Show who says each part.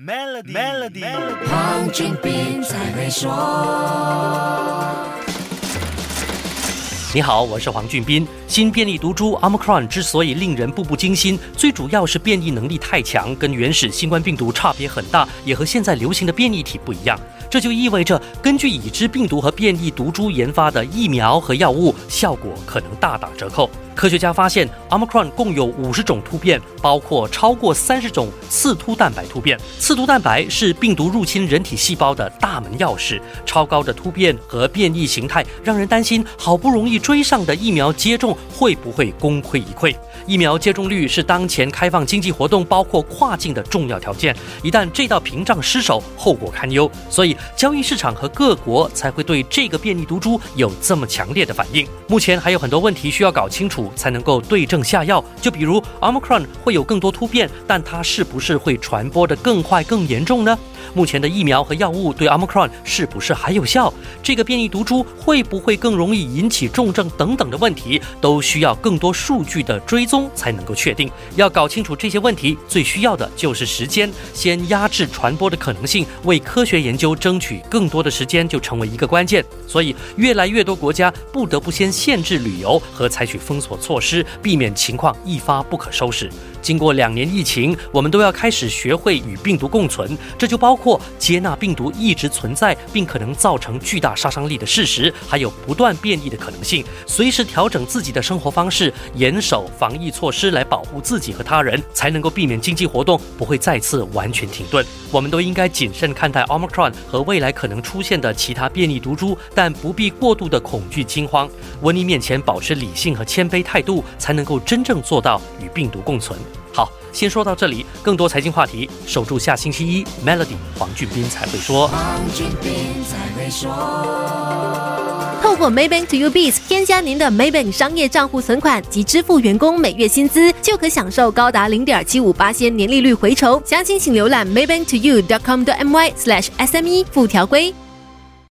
Speaker 1: Melody，Melody，
Speaker 2: 黄俊斌才会说。
Speaker 3: 你好，我是黄俊斌。新变异毒株 Omicron 之所以令人步步惊心，最主要是变异能力太强，跟原始新冠病毒差别很大，也和现在流行的变异体不一样。这就意味着，根据已知病毒和变异毒株研发的疫苗和药物，效果可能大打折扣。科学家发现，Omicron 共有五十种突变，包括超过三十种刺突蛋白突变。刺突蛋白是病毒入侵人体细胞的大门钥匙。超高的突变和变异形态，让人担心好不容易追上的疫苗接种会不会功亏一篑。疫苗接种率是当前开放经济活动，包括跨境的重要条件。一旦这道屏障失守，后果堪忧。所以，交易市场和各国才会对这个变异毒株有这么强烈的反应。目前还有很多问题需要搞清楚。才能够对症下药。就比如 Omicron 会有更多突变，但它是不是会传播的更快、更严重呢？目前的疫苗和药物对 Omicron 是不是还有效？这个变异毒株会不会更容易引起重症等等的问题，都需要更多数据的追踪才能够确定。要搞清楚这些问题，最需要的就是时间。先压制传播的可能性，为科学研究争取更多的时间，就成为一个关键。所以，越来越多国家不得不先限制旅游和采取封锁措施，避免情况一发不可收拾。经过两年疫情，我们都要开始学会与病毒共存，这就包括接纳病毒一直存在并可能造成巨大杀伤力的事实，还有不断变异的可能性，随时调整自己的生活方式，严守防疫措施来保护自己和他人，才能够避免经济活动不会再次完全停顿。我们都应该谨慎看待 Omicron 和未来可能出现的其他变异毒株，但不必过度的恐惧惊慌。瘟疫面前保持理性和谦卑态度，才能够真正做到与病毒共存。好，先说到这里。更多财经话题，守住下星期一。Melody 黄俊斌才会说。
Speaker 4: 透过 Maybank To You Biz 添加您的 Maybank 商业账户存款及支付员工每月薪资，就可享受高达零点七五八仙年利率回酬。详情请浏览 Maybank to U dot com 的 my slash SME 附条规。